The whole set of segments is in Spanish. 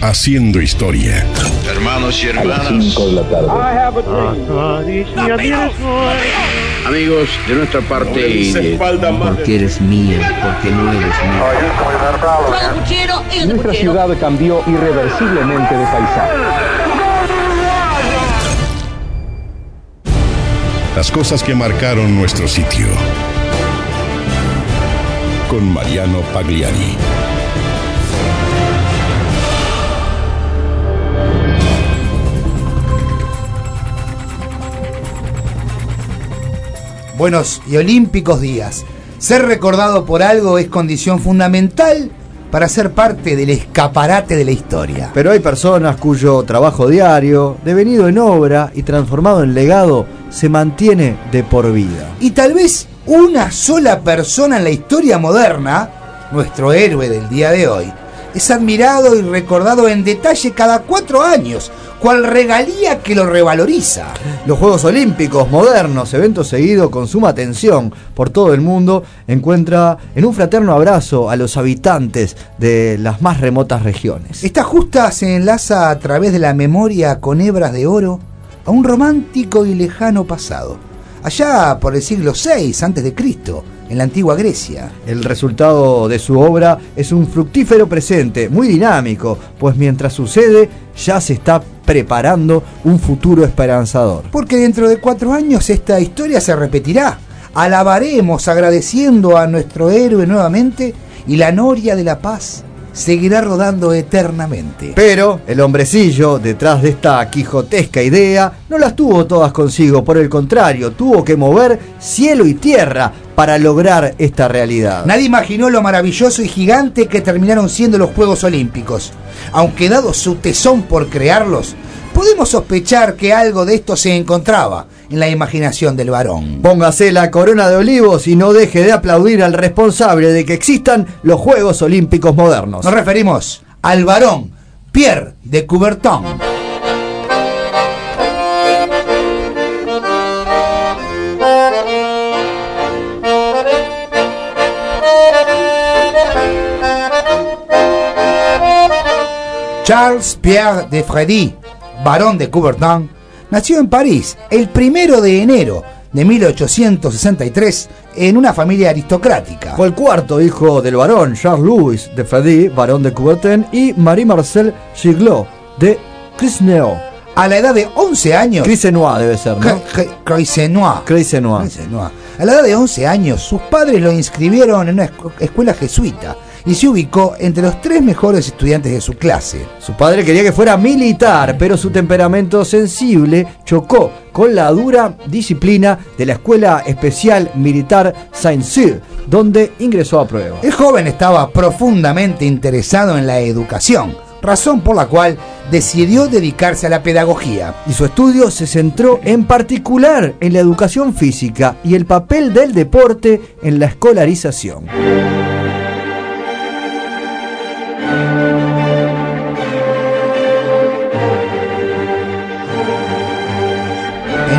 haciendo historia. Hermanos y a las hermanas, 5 de la tarde. amigos de nuestra parte Porque eres mía, porque no eres mía. Nuestra ciudad cambió irreversiblemente de paisaje. Las cosas que marcaron nuestro sitio. Con Mariano Pagliari. Buenos y olímpicos días. Ser recordado por algo es condición fundamental para ser parte del escaparate de la historia. Pero hay personas cuyo trabajo diario, devenido en obra y transformado en legado, se mantiene de por vida. Y tal vez una sola persona en la historia moderna, nuestro héroe del día de hoy, es admirado y recordado en detalle cada cuatro años, cual regalía que lo revaloriza. Los Juegos Olímpicos modernos, evento seguido con suma atención por todo el mundo, encuentra en un fraterno abrazo a los habitantes de las más remotas regiones. Esta justa se enlaza a través de la memoria con hebras de oro a un romántico y lejano pasado, allá por el siglo VI Cristo, en la antigua Grecia. El resultado de su obra es un fructífero presente, muy dinámico, pues mientras sucede ya se está preparando un futuro esperanzador. Porque dentro de cuatro años esta historia se repetirá. Alabaremos agradeciendo a nuestro héroe nuevamente y la noria de la paz seguirá rodando eternamente. Pero el hombrecillo, detrás de esta quijotesca idea, no las tuvo todas consigo, por el contrario, tuvo que mover cielo y tierra para lograr esta realidad. Nadie imaginó lo maravilloso y gigante que terminaron siendo los Juegos Olímpicos. Aunque dado su tesón por crearlos, podemos sospechar que algo de esto se encontraba en la imaginación del varón. Póngase la corona de olivos y no deje de aplaudir al responsable de que existan los Juegos Olímpicos modernos. Nos referimos al varón Pierre de Coubertin. Charles Pierre de Freddy, barón de Coubertin, nació en París el primero de enero de 1863 en una familia aristocrática. Fue el cuarto hijo del varón Charles Louis de Freddy, barón de Coubertin, y Marie-Marcel Giglot de Crisneo. A la edad de 11 años, Crisenois debe ser, ¿no? Crisenois. A la edad de 11 años, sus padres lo inscribieron en una escu- escuela jesuita y se ubicó entre los tres mejores estudiantes de su clase. Su padre quería que fuera militar, pero su temperamento sensible chocó con la dura disciplina de la Escuela Especial Militar Saint-Cyr, donde ingresó a prueba. El joven estaba profundamente interesado en la educación, razón por la cual decidió dedicarse a la pedagogía. Y su estudio se centró en particular en la educación física y el papel del deporte en la escolarización.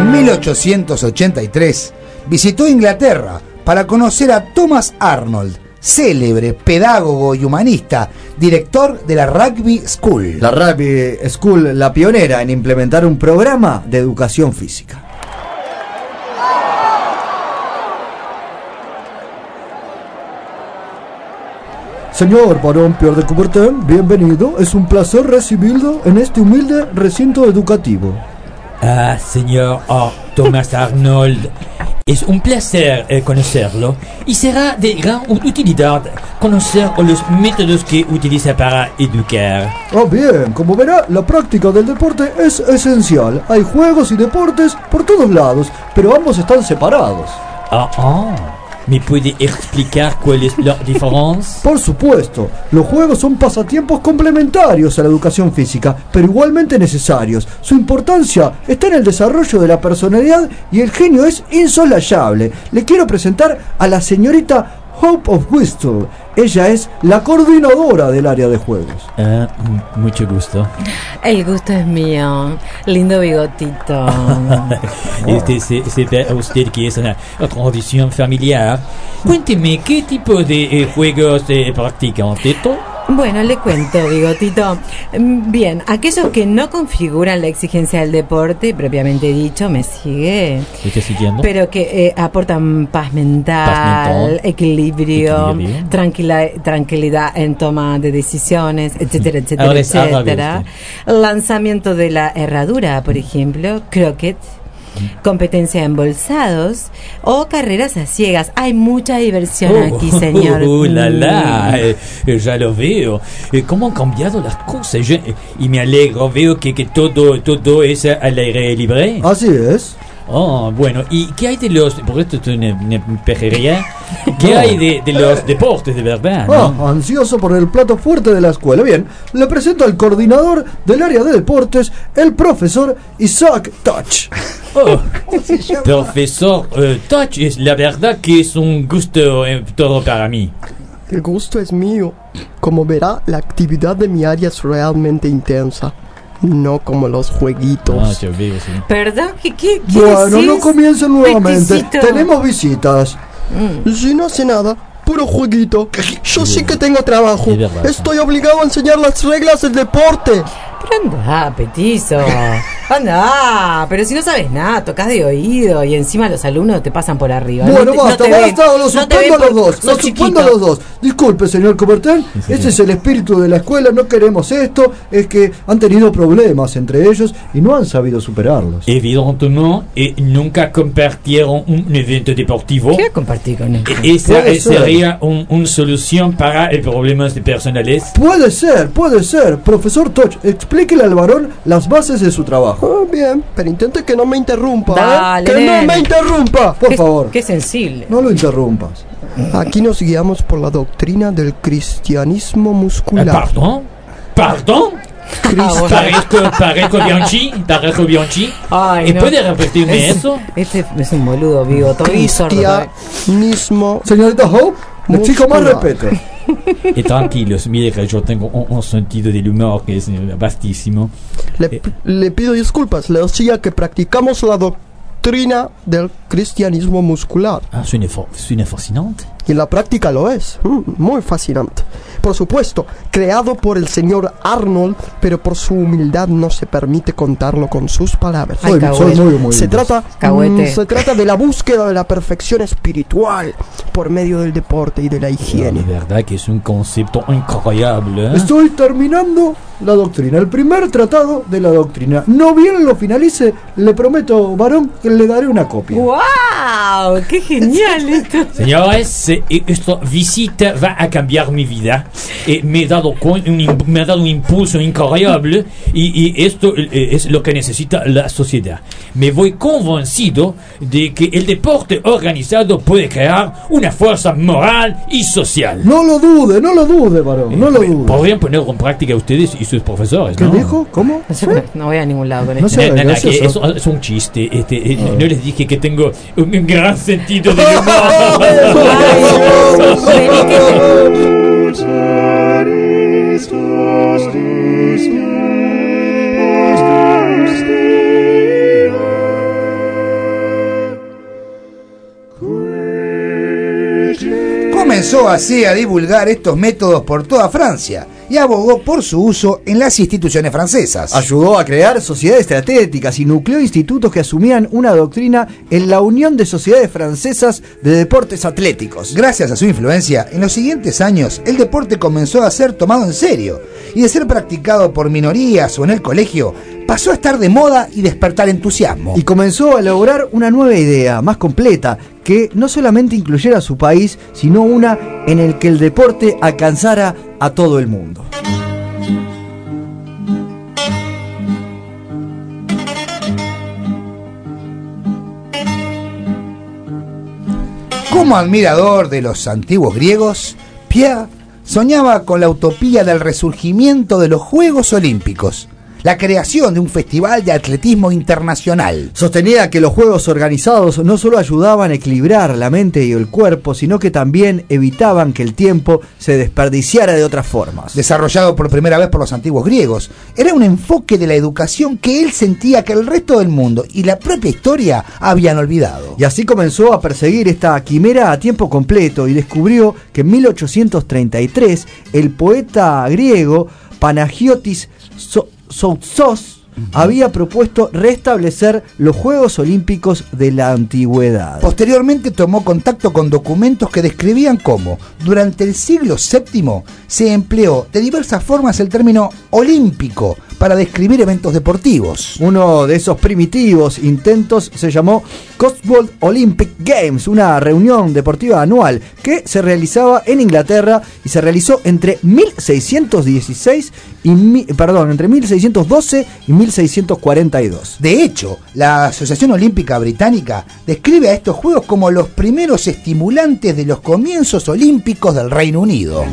En 1883 visitó Inglaterra para conocer a Thomas Arnold, célebre pedagogo y humanista, director de la Rugby School. La Rugby School, la pionera en implementar un programa de educación física. Señor Barón Pierre de Coubertin, bienvenido. Es un placer recibirlo en este humilde recinto educativo. Ah, señor oh, Thomas Arnold. Es un placer eh, conocerlo y será de gran utilidad conocer los métodos que utiliza para educar. Ah, bien, como verá, la práctica del deporte es esencial. Hay juegos y deportes por todos lados, pero ambos están separados. Ah, ah. ¿Me puede explicar cuál es la diferencia? Por supuesto, los juegos son pasatiempos complementarios a la educación física, pero igualmente necesarios. Su importancia está en el desarrollo de la personalidad y el genio es insolayable. Le quiero presentar a la señorita Hope of Whistle. Ella es la coordinadora del área de juegos. Ah, mucho gusto. El gusto es mío. Lindo bigotito. Este se, se ve a usted que es una tradición familiar. Cuénteme, ¿qué tipo de eh, juegos eh, practican? ¿Teto? Bueno, le cuento, Bigotito. Mm, Bien, aquellos que no configuran la exigencia del deporte, propiamente dicho, me sigue, ¿Me estás siguiendo? pero que eh, aportan paz mental, Paz mental. equilibrio, Equilibrio. tranquila- tranquilidad en toma de decisiones, etcétera, etcétera, Ahora etcétera. Lanzamiento de la herradura, por ejemplo, croquet. Competencia en bolsados o carreras a ciegas. Hay mucha diversión aquí, señor. Oh, la, la, eh, eh, ya lo veo. Eh, ¿Cómo han cambiado las cosas? Yo, eh, y me alegro, veo que, que todo, todo es al aire libre. Así es. Oh, bueno, ¿y qué hay de los, por esto es una, una pejería, qué hay de, de los deportes de verdad? Ah, ¿no? ansioso por el plato fuerte de la escuela. Bien, le presento al coordinador del área de deportes, el profesor Isaac Touch. Oh, profesor eh, Touch, es la verdad que es un gusto eh, todo para mí. El gusto es mío. Como verá, la actividad de mi área es realmente intensa. No como los Ah, jueguitos. yo veo, sí. ¿Perdón? ¿Qué, qué, qué Bueno, decís? no comiencen nuevamente. Peticito. Tenemos visitas. Si no hace nada, puro jueguito. Yo sí que tengo trabajo. Es. Estoy obligado a enseñar las reglas del deporte. Pero anda, petizo. Anda, pero si no sabes nada, tocas de oído y encima los alumnos te pasan por arriba. Bueno, No basta, basta, lo no te suspendo a los dos, sos lo suspendo a los dos. Disculpe, señor Coubertin, ese es el espíritu de la escuela, no queremos esto, es que han tenido problemas entre ellos y no han sabido superarlos. Evidentemente, eh, nunca compartieron un evento deportivo. Quiero compartir con él. Eh, Esa ser. Sería un- una solución para el problemas de personales. Puede ser, puede ser. Profesor Touch, explíquele al varón las bases de su trabajo. Ah, bien, pero intente que no me interrumpa. ¿eh? Dale, ¡Que nene. no me interrumpa! Por Qué- favor, Qué sensible. no lo interrumpas. Aquí nos guiamos por la doctrina del cristianismo Eh, muscular. pardon? Pardon? Parezco, parezco Bianchi, parezco Bianchi. Ay, ¿Y no. puede repetirme Es- eso? Este es un boludo, vivo, todo. Cristianismo. Señorita Hope, necesito más Muscular. respeto. Y tranquilos, mire que yo tengo un, un sentido del humor que es eh, vastísimo. Le, Eh. le pido disculpas, le decía que practicamos la doctrina del cristianismo muscular. Ah, suena, suena fascinante. Y en la práctica lo es. Mm, muy fascinante. Por supuesto, creado por el señor Arnold, pero por su humildad no se permite contarlo con sus palabras. Ay, Soy, soy muy humilde. Se trata, mm, se trata de la búsqueda de la perfección espiritual por medio del deporte y de la De higiene. verdad que es un concepto increíble. ¿eh? Estoy terminando la doctrina, el primer tratado de la doctrina. No bien lo finalice, le prometo, varón, que le daré una copia. ¡Wow! ¡Qué genial esto! Señores, eh, esta visita va a cambiar mi vida. Eh, me, he dado un, me ha dado un impulso increíble y, y esto eh, es lo que necesita la sociedad. Me voy convencido de que el deporte organizado puede crear una fuerza moral y social. No lo dude, no lo dude, varón, no lo Eh, dude. Podrían ponerlo en práctica ustedes y sus profesores, ¿Qué ¿no? dijo? ¿Cómo? No, sé, no voy a ningún lado con No esto. que gracioso. eso es un chiste. Este, eh, No les dije que tengo un, un gran sentido de humor. Comenzó así a divulgar estos métodos por toda Francia y abogó por su uso en las instituciones francesas. Ayudó a crear sociedades estratégicas y nucleó institutos que asumían una doctrina en la Unión de Sociedades Francesas de Deportes Atléticos. Gracias a su influencia, en los siguientes años el deporte comenzó a ser tomado en serio y de ser practicado por minorías o en el colegio, pasó a estar de moda y despertar entusiasmo. Y comenzó a elaborar una nueva idea, más completa, que no solamente incluyera a su país, sino una en el que el deporte alcanzara a todo el mundo. Como admirador de los antiguos griegos, Pierre soñaba con la utopía del resurgimiento de los Juegos Olímpicos. La creación de un festival de atletismo internacional. Sostenía que los juegos organizados no solo ayudaban a equilibrar la mente y el cuerpo, sino que también evitaban que el tiempo se desperdiciara de otras formas. Desarrollado por primera vez por los antiguos griegos, era un enfoque de la educación que él sentía que el resto del mundo y la propia historia habían olvidado. Y así comenzó a perseguir esta quimera a tiempo completo y descubrió que en 1833 el poeta griego Panagiotis So- Soutsos había propuesto restablecer los Juegos Olímpicos de la antigüedad. Posteriormente tomó contacto con documentos que describían cómo, durante el siglo VII, se empleó de diversas formas el término olímpico para describir eventos deportivos. Uno de esos primitivos intentos se llamó Cotswold Olympic Games, una reunión deportiva anual que se realizaba en Inglaterra y se realizó entre 1616 y perdón, entre 1612 y 1642. De hecho, la Asociación Olímpica Británica describe a estos Juegos como los primeros estimulantes de los comienzos olímpicos del Reino Unido.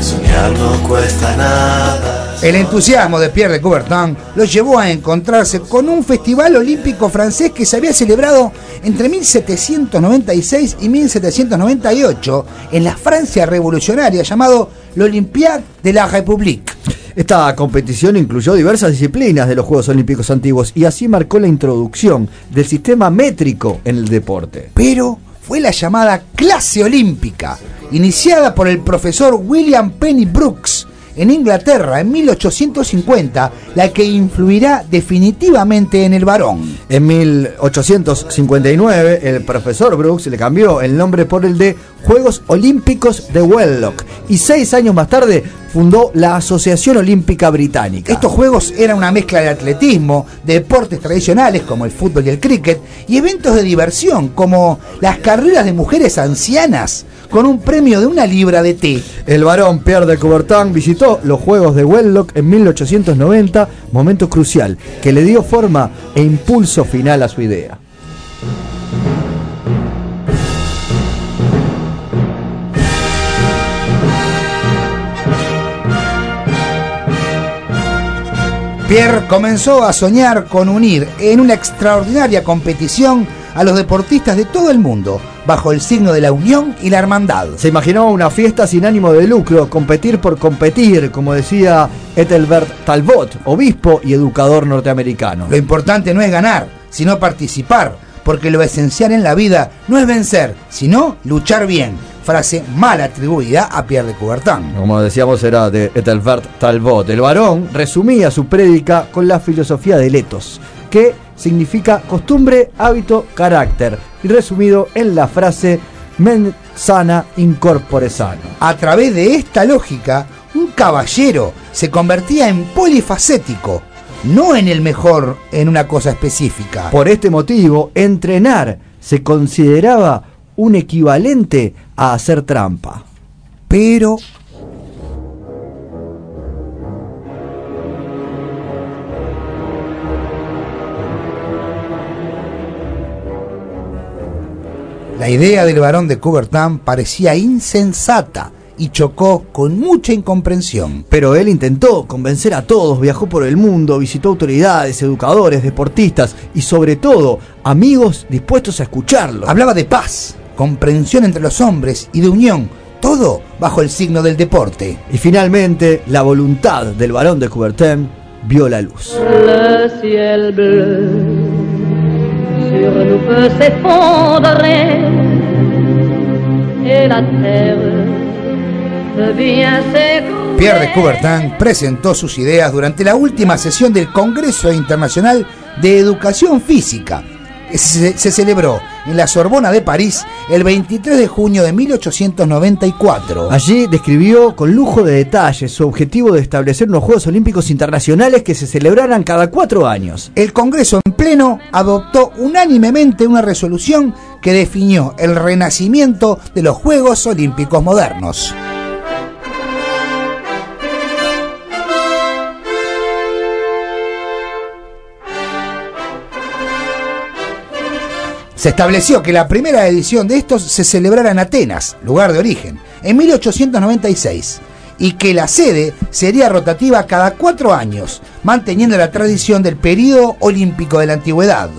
Soñar no cuesta nada. El entusiasmo de Pierre de Coubertin lo llevó a encontrarse con un festival olímpico francés que se había celebrado entre 1796 y 1798 en la Francia revolucionaria llamado l'Olympiade de la République. Esta competición incluyó diversas disciplinas de los Juegos Olímpicos antiguos y así marcó la introducción del sistema métrico en el deporte. Pero fue la llamada clase olímpica, iniciada por el profesor William Penny Brooks en Inglaterra en 1850, la que influirá definitivamente en el varón. En 1859, el profesor Brooks le cambió el nombre por el de Juegos Olímpicos de Wellock y seis años más tarde fundó la Asociación Olímpica Británica. Estos juegos eran una mezcla de atletismo, de deportes tradicionales como el fútbol y el cricket, y eventos de diversión como las carreras de mujeres ancianas con un premio de una libra de té. El varón Pierre de Coubertin visitó los Juegos de Wellock en 1890, momento crucial que le dio forma e impulso final a su idea. Pierre comenzó a soñar con unir en una extraordinaria competición a los deportistas de todo el mundo, bajo el signo de la unión y la hermandad. Se imaginó una fiesta sin ánimo de lucro, competir por competir, como decía Ethelbert Talbot, obispo y educador norteamericano. Lo importante no es ganar, sino participar, porque lo esencial en la vida no es vencer, sino luchar bien. Frase mal atribuida a Pierre de Coubertin. Como decíamos, era de Ethelbert Talbot. El varón resumía su prédica con la filosofía del etos, que significa costumbre, hábito, carácter, y resumido en la frase men sana incorpore sano. A través de esta lógica, un caballero se convertía en polifacético, no en el mejor en una cosa específica. Por este motivo, entrenar se consideraba un equivalente a hacer trampa. Pero La idea del varón de Coubertin parecía insensata y chocó con mucha incomprensión. Pero él intentó convencer a todos, viajó por el mundo, visitó autoridades, educadores, deportistas y sobre todo amigos dispuestos a escucharlo. Hablaba de paz, comprensión entre los hombres y de unión, todo bajo el signo del deporte. Y finalmente la voluntad del varón de Coubertin vio la luz. Le ciel bleu Pierre de Coubertin presentó sus ideas durante la última sesión del Congreso Internacional de Educación Física. Se, se celebró en la Sorbona de París el 23 de junio de 1894. Allí describió con lujo de detalles su objetivo de establecer unos Juegos Olímpicos Internacionales que se celebraran cada cuatro años. El Congreso en pleno adoptó unánimemente una resolución que definió el renacimiento de los Juegos Olímpicos modernos. Se estableció que la primera edición de estos se celebrara en Atenas, lugar de origen, en 1896, y que la sede sería rotativa cada cuatro años, manteniendo la tradición del periodo olímpico de la antigüedad.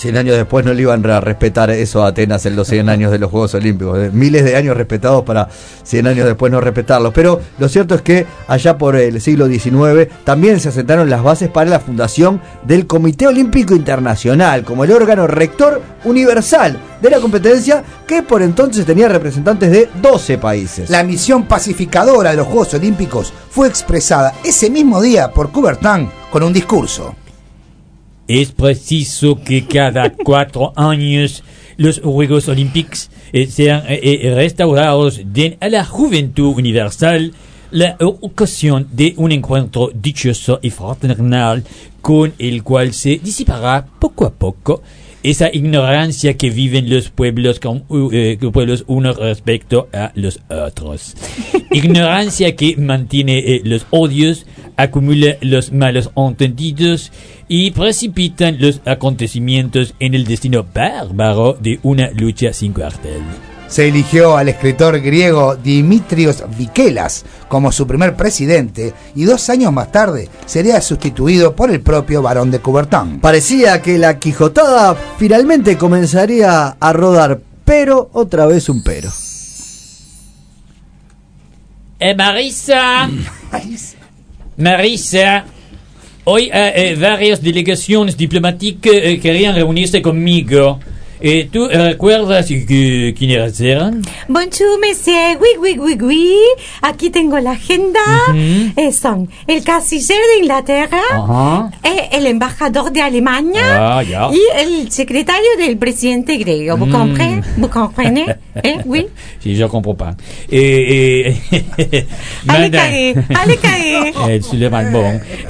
100 años después no le iban a respetar eso a Atenas en los 100 años de los Juegos Olímpicos. Eh, Miles de años respetados para 100 años después no respetarlos. Pero lo cierto es que allá por el siglo XIX también se asentaron las bases para la fundación del Comité Olímpico Internacional como el órgano rector universal de la competencia que por entonces tenía representantes de 12 países. La misión pacificadora de los Juegos Olímpicos fue expresada ese mismo día por Coubertin con un discurso. Es preciso que cada cuatro años los Juegos Olímpicos eh, sean eh, eh, restaurados den a la juventud universal la ocasión de un encuentro dichoso y fraternal con el cual se disipará poco a poco esa ignorancia que viven los pueblos con eh, pueblos unos respecto a los otros. ignorancia que mantiene eh, los odios, acumula los malos entendidos y precipitan los acontecimientos en el destino bárbaro de una lucha sin cuartel. Se eligió al escritor griego Dimitrios Vikelas como su primer presidente y dos años más tarde sería sustituido por el propio barón de Coubertin. Parecía que la Quijotada finalmente comenzaría a rodar, pero otra vez un pero. Eh, Marisa. Marisa. Hoy eh, eh, varias delegaciones diplomáticas eh, querían reunirse conmigo. Eh, ¿Tú recuerdas que, quiénes eran? Bonjour, monsieur. Oui, oui, oui, oui. Aquí tengo la agenda. Ujú. Eh, son el canciller de Inglaterra, Ajá. eh, el embajador de Alemania Ah, ya. y el secretario del presidente griego. ¿Vous Mm. comprenez? ¿Vous comprenez? Eh, oui. Si, je comprends pas. Allez, caguer. Allez. Eh.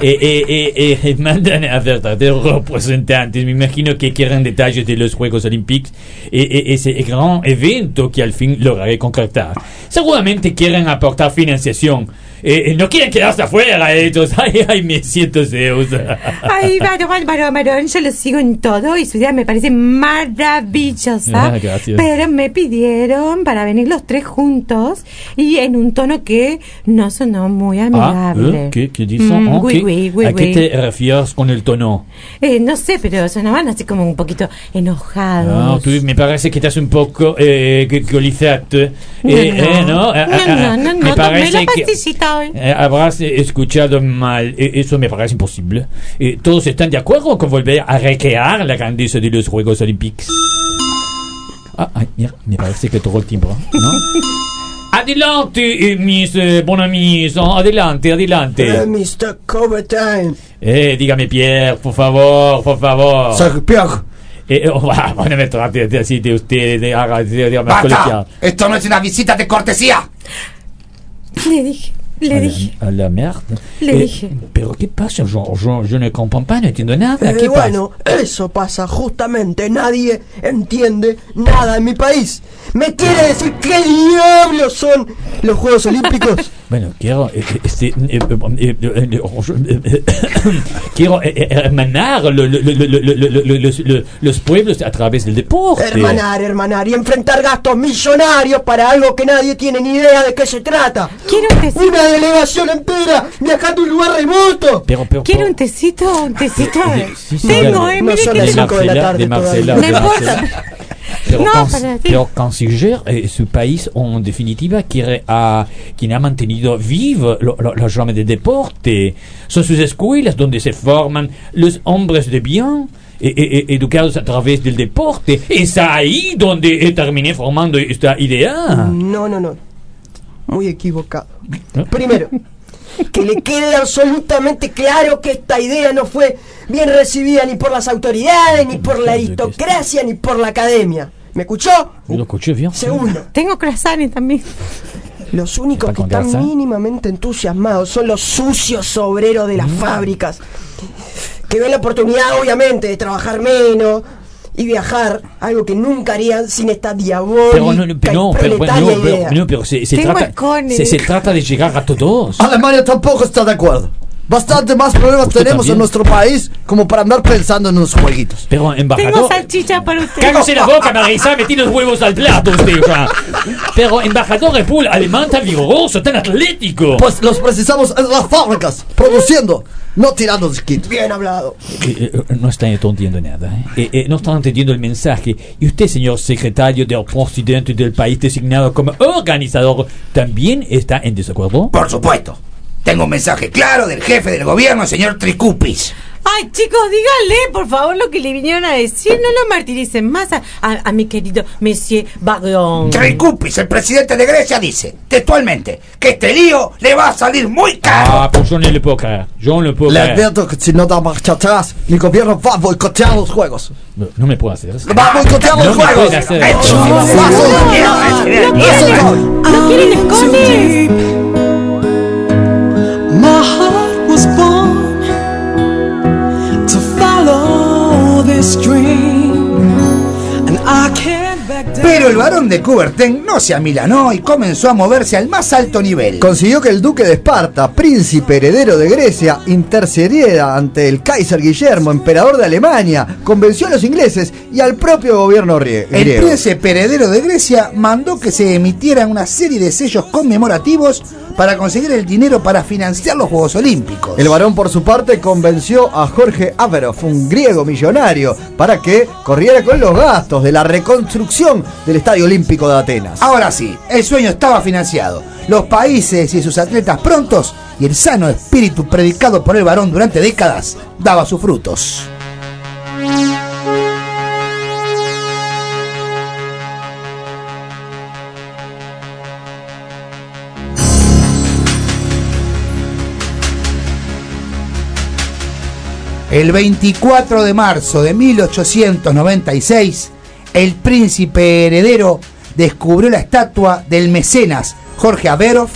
Eh, eh, eh, eh, mandan a verdaderos representantes. Me imagino que quieren detalles de los Juegos Olímpicos. Eh, eh, ese gran evento que al fin lograré concretar. Seguramente quieren aportar financiación. Eh, eh, no quieren quedarse afuera estos. Ay, ay, me siento deuda. Ay, varón, varón, varón, yo lo sigo en todo y su idea me parece maravillosa. Ah, gracias. Pero me pidieron para venir los tres juntos y en un tono que no sonó muy Ah, amigable. eh, ¿qué, qué dicen? Mm, Ah, oui, ¿qué- oui, oui, ¿A qué te refieres con el tono? Eh, no sé, pero sonaban así como un poquito Ah, enojados. tú me parece que estás un poco eh. Eh, No, eh, no. ¿no? Ah, No, ah, ah, no, me parece que hoy. eh, habrás eh, escuchado mal. Eh, eso me parece imposible. Eh, ¿Todos están de acuerdo con volver a recrear la grandeza de los Juegos Olímpicos? Ah, ay, mira, me parece que todo el tiempo, ¿no? Adelante, eh, mis eh, bon amis, oh, adelante, adelante. Eh, Mr. Coubertin. Eh, dígame Pierre, por favor, por favor. Soy Pierre. Eh, oh, va, no me trate de así de usted, de, de, de, más colegial. ¡Basta! Esto no es una visita de cortesía. Le dije, le a dije. La, a la mierda. Le eh, dije. Pero ¿qué pasa? Yo, yo, yo, no comprendo no entiendo nada. Eh, ¿Qué bueno, eso pasa justamente. Nadie entiende nada en mi país. ¿Me quiere decir qué diablos son los Juegos Olímpicos? Bueno, quiero, este, quiero hermanar los pueblos a través del deporte. Hermanar, hermanar, y enfrentar gastos millonarios para algo que nadie tiene ni idea de qué se trata. Quiero decir... Una Una delegación entera viajando a un lugar remoto. Pero, pero, Quiero un tecito, un tecito. Sí, sí, Tengo, de- eh, no son que las de de la tarde de Marcela, No de importa. Marcela. Pero, No, para ti. pero eh, su país, en definitiva, quiere a, quien ha mantenido la llama del deporte. Son sus escuelas donde se forman los hombres de bien. eh, eh, educados a través del deporte. Es ahí donde terminé formando esta idea. No, no, no. Muy equivocado. ¿Eh? Primero, que le quede absolutamente claro que esta idea no fue bien recibida ni por las autoridades, ni por la aristocracia, ni por la academia. ¿Me escuchó? Yo lo escuché bien. Segundo, Tengo croissants también. los únicos ¿Para que están mínimamente entusiasmados son los sucios obreros de las fábricas, que ven la oportunidad, obviamente, de trabajar menos y viajar, algo que nunca harían sin esta diabólica Pero no, no, pero, no, y pero, proletaria no, pero, no, pero se, se trata, se trata de llegar a todos. Alemania tampoco está de acuerdo. Bastante más problemas ¿Usted tenemos también? en nuestro país como para andar pensando en unos jueguitos. Pero, Tengo embajador. salchicha para usted. Cágase la boca, Marisa, metí los huevos al plato usted, ya. Pero, embajador de pool alemán tan vigoroso, tan atlético. Pues los precisamos en las fábricas, produciendo, no tirando disquitos. Bien hablado. Eh, eh, no está entendiendo nada. ¿eh? Eh, eh, no está entendiendo el mensaje. Y usted, señor secretario del presidente del país designado como organizador, ¿también está en desacuerdo? Por supuesto. Tengo un mensaje claro del jefe del gobierno, señor Tricupis. Ay, chicos, díganle, por favor, lo que le vinieron a decir. No lo martiricen más a, a- a mi querido Monsieur Baron. Tricupis, el presidente de Grecia, dice textualmente que este lío le va a salir muy caro. Ah, pues yo no le puedo creer. Yo no le puedo Le creer. advierto que si no da marcha atrás, mi gobierno va a boicotear los juegos. No, no me puedo hacer. eso. Va a boicotear No los juegos. hacer. ¿No quieren, ¿no quieren escones? Pero el varón de Coubertin no se amilanó y comenzó a moverse al más alto nivel. Consiguió que el duque de Esparta, príncipe heredero de Grecia, intercediera ante el Kaiser Guillermo, emperador de Alemania, convenció a los ingleses y al propio gobierno rie- El griego. príncipe heredero de Grecia mandó que se emitieran una serie de sellos conmemorativos para conseguir el dinero para financiar los Juegos Olímpicos. El varón, por su parte, convenció a Jorge Averov, un griego millonario, para que corriera con los gastos de la reconstrucción del Estadio Olímpico de Atenas. Ahora sí, el sueño estaba financiado. Los países y sus atletas prontos y el sano espíritu predicado por el varón durante décadas daba sus frutos. El 24 de marzo de 1896, el príncipe heredero descubrió la estatua del mecenas Jorge Averov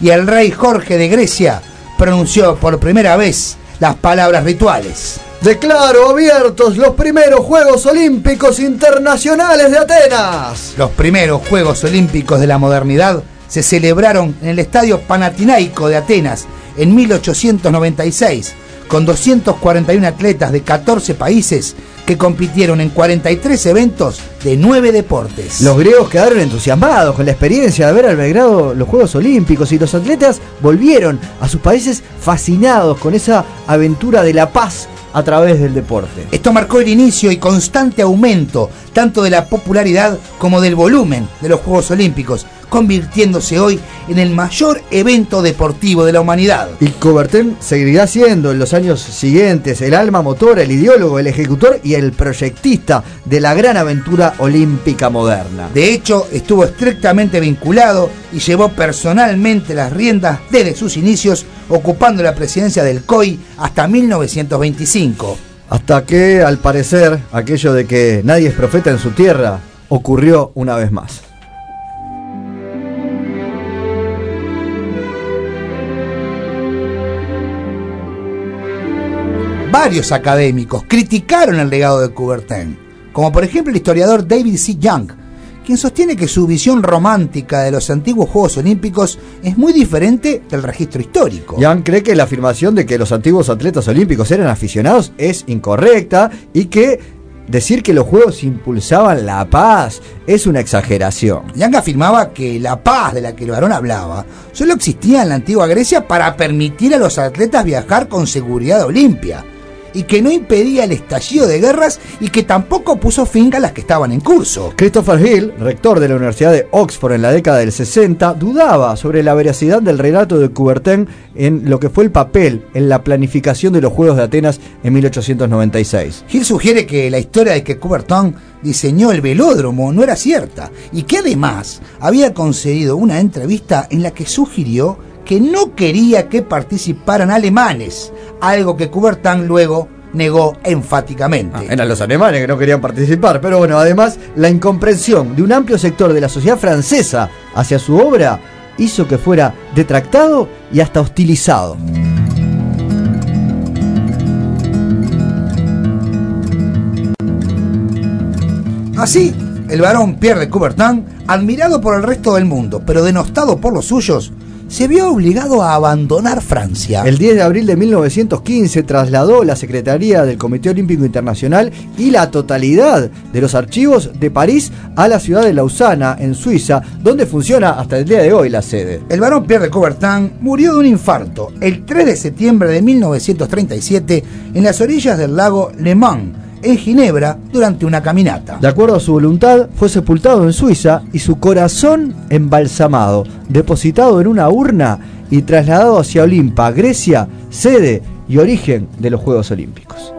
y el rey Jorge de Grecia pronunció por primera vez las palabras rituales. Declaro abiertos los primeros Juegos Olímpicos Internacionales de Atenas. Los primeros Juegos Olímpicos de la modernidad se celebraron en el Estadio Panatinaico de Atenas en 1896, con 241 atletas de 14 países que compitieron en 43 eventos de 9 deportes. Los griegos quedaron entusiasmados con la experiencia de haber albergado los Juegos Olímpicos y los atletas volvieron a sus países fascinados con esa aventura de la paz a través del deporte. Esto marcó el inicio y constante aumento tanto de la popularidad como del volumen de los Juegos Olímpicos, convirtiéndose hoy en el mayor evento deportivo de la humanidad. Y Coubertin seguirá siendo en los años siguientes el alma motora, el ideólogo, el ejecutor y el proyectista de la gran aventura olímpica moderna. De hecho, estuvo estrictamente vinculado y llevó personalmente las riendas desde sus inicios, ocupando la presidencia del COI hasta 1925. Hasta que, al parecer, aquello de que nadie es profeta en su tierra ocurrió una vez más. Varios académicos criticaron el legado de Coubertin, como por ejemplo el historiador David C. Young, quien sostiene que su visión romántica de los antiguos Juegos Olímpicos es muy diferente del registro histórico. Young cree que la afirmación de que los antiguos atletas olímpicos eran aficionados es incorrecta y que decir que los Juegos impulsaban la paz es una exageración. Young afirmaba que la paz de la que el varón hablaba solo existía en la antigua Grecia para permitir a los atletas viajar con seguridad a Olimpia y que no impedía el estallido de guerras y que tampoco puso fin a las que estaban en curso. Christopher Hill, rector de la Universidad de Oxford en la década del 60, dudaba sobre la veracidad del relato de Coubertin en lo que fue el papel en la planificación de los Juegos de Atenas en 1896. Hill sugiere que la historia de que Coubertin diseñó el velódromo no era cierta y que además había concedido una entrevista en la que sugirió que no quería que participaran alemanes, algo que Coubertin luego negó enfáticamente. Ah, eran los alemanes que no querían participar, pero bueno, además la incomprensión de un amplio sector de la sociedad francesa hacia su obra hizo que fuera detractado y hasta hostilizado. Así, el varón Pierre de Coubertin admirado por el resto del mundo, pero denostado por los suyos, se vio obligado a abandonar Francia. El 10 de abril de 1915 trasladó la Secretaría del Comité Olímpico Internacional y la totalidad de los archivos de París a la ciudad de Lausana, en Suiza, donde funciona hasta el día de hoy la sede. El varón Pierre de Coubertin murió de un infarto el 3 de septiembre de 1937 en las orillas del lago Le Mans, en Ginebra, durante una caminata. De acuerdo a su voluntad, fue sepultado en Suiza y su corazón embalsamado, depositado en una urna y trasladado hacia Olimpa, Grecia, sede y origen de los Juegos Olímpicos.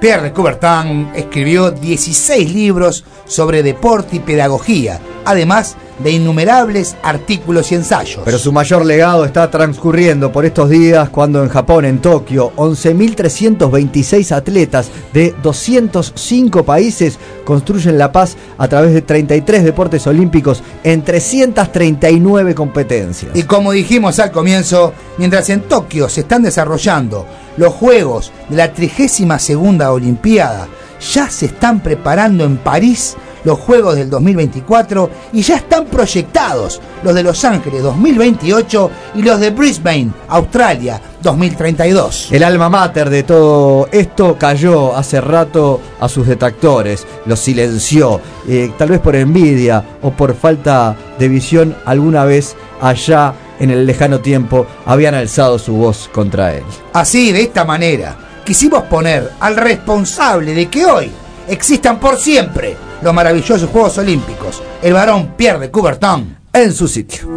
Pierre Coubertin escribió 16 libros sobre deporte y pedagogía, además de innumerables artículos y ensayos. Pero su mayor legado está transcurriendo por estos días cuando en Japón, en Tokio, 11.326 atletas de 205 países construyen la paz a través de 33 deportes olímpicos en 339 competencias. Y como dijimos al comienzo, mientras en Tokio se están desarrollando los Juegos de la 32 Olimpiada, ya se están preparando en París los Juegos del 2024 y ya están proyectados los de Los Ángeles 2028 y los de Brisbane, Australia 2032. El alma mater de todo esto cayó hace rato a sus detractores, los silenció, eh, tal vez por envidia o por falta de visión alguna vez allá en el lejano tiempo habían alzado su voz contra él. Así, de esta manera, quisimos poner al responsable de que hoy existan por siempre los maravillosos Juegos Olímpicos, el varón Pierre de Coubertin, en su sitio.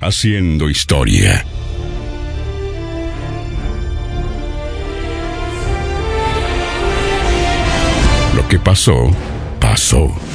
Haciendo historia. Lo que pasó, pasó.